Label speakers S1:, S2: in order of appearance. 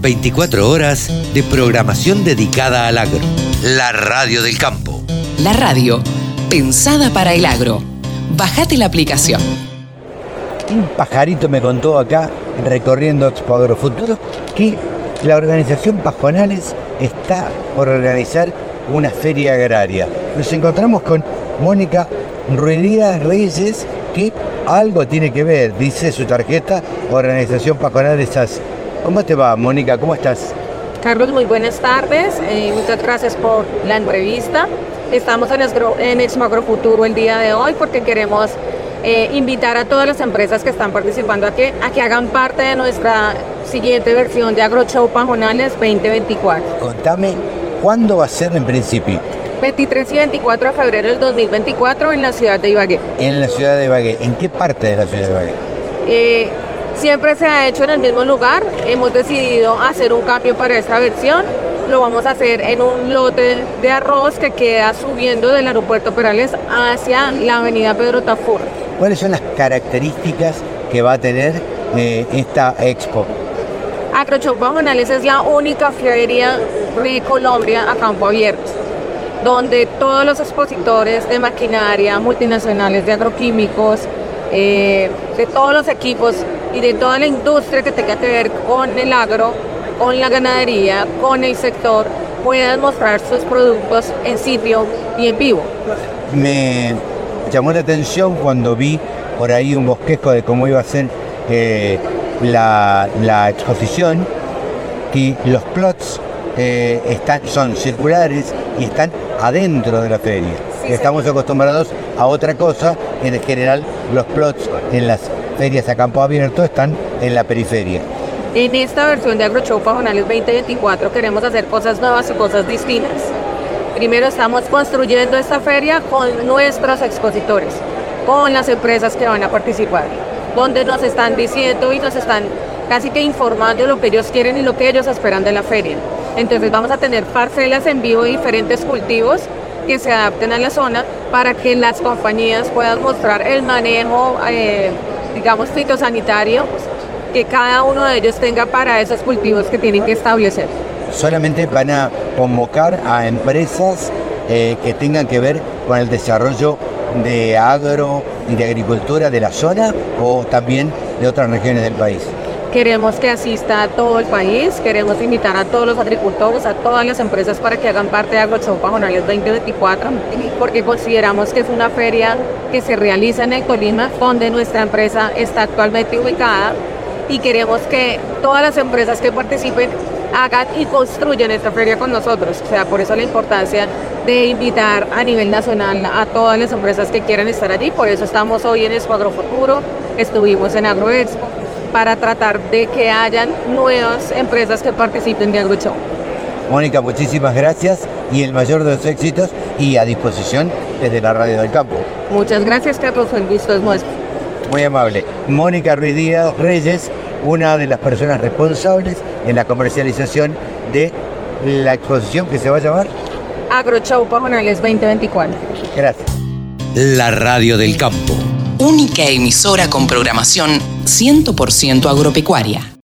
S1: 24 horas de programación dedicada al agro. La radio del campo.
S2: La radio, pensada para el agro. Bajate la aplicación.
S3: Un pajarito me contó acá, recorriendo Expo Agrofuturo, que la organización Pajonales está por organizar una feria agraria. Nos encontramos con Mónica Ruidías Reyes, que algo tiene que ver, dice su tarjeta, Organización Pajonales. ¿Cómo te va, Mónica? ¿Cómo estás?
S4: Carlos, muy buenas tardes. Eh, muchas gracias por la entrevista. Estamos en, en Expo Agrofuturo el día de hoy porque queremos eh, invitar a todas las empresas que están participando a que, a que hagan parte de nuestra siguiente versión de AgroShow Pajonales 2024.
S3: Contame, ¿cuándo va a ser en principio?
S4: 23 y 24 de febrero del 2024 en la ciudad de Ibagué.
S3: En la ciudad de Ibagué. ¿En qué parte de la ciudad de Ibagué?
S4: Eh, siempre se ha hecho en el mismo lugar. Hemos decidido hacer un cambio para esta versión. Lo vamos a hacer en un lote de arroz que queda subiendo del aeropuerto Perales hacia la avenida Pedro Tafur.
S3: ¿Cuáles son las características que va a tener eh, esta expo?
S4: Agroshop Bajonales es la única feria de Colombia a campo abierto, donde todos los expositores de maquinaria, multinacionales de agroquímicos, eh, de todos los equipos y de toda la industria que tenga que ver con el agro, con la ganadería, con el sector, puedan mostrar sus productos en sitio y en vivo.
S3: Me llamó la atención cuando vi por ahí un bosquejo de cómo iba a ser eh, la, la, exposición, que los plots eh, están, son circulares y están adentro de la feria. Estamos acostumbrados a otra cosa, en general los plots en las ferias a campo abierto están en la periferia.
S4: En esta versión de AgroShow Pajonales 2024 queremos hacer cosas nuevas y cosas distintas. Primero estamos construyendo esta feria con nuestros expositores, con las empresas que van a participar, donde nos están diciendo y nos están casi que informando lo que ellos quieren y lo que ellos esperan de la feria. Entonces vamos a tener parcelas en vivo de diferentes cultivos que se adapten a la zona para que las compañías puedan mostrar el manejo, eh, digamos, fitosanitario que cada uno de ellos tenga para esos cultivos que tienen que establecer.
S3: Solamente van a convocar a empresas eh, que tengan que ver con el desarrollo de agro y de agricultura de la zona o también de otras regiones del país.
S4: Queremos que asista a todo el país, queremos invitar a todos los agricultores, a todas las empresas para que hagan parte de AgroShow Pajonales 2024, porque consideramos que es una feria que se realiza en el Colima, donde nuestra empresa está actualmente ubicada y queremos que todas las empresas que participen hagan y construyan esta feria con nosotros. O sea, por eso la importancia de invitar a nivel nacional a todas las empresas que quieran estar allí. Por eso estamos hoy en Expo Agrofuturo, estuvimos en AgroExpo, para tratar de que hayan nuevas empresas que participen de AgroShow.
S3: Mónica, muchísimas gracias y el mayor de los éxitos y a disposición desde la Radio del Campo.
S4: Muchas gracias, Carlos, el gusto es nuestro.
S3: Muy amable. Mónica Ruiz Díaz Reyes, una de las personas responsables en la comercialización de la exposición que se va a llamar
S4: AgroShow Pajonales 2024.
S3: Gracias.
S1: La Radio del Campo.
S2: Única emisora con programación 100% agropecuaria.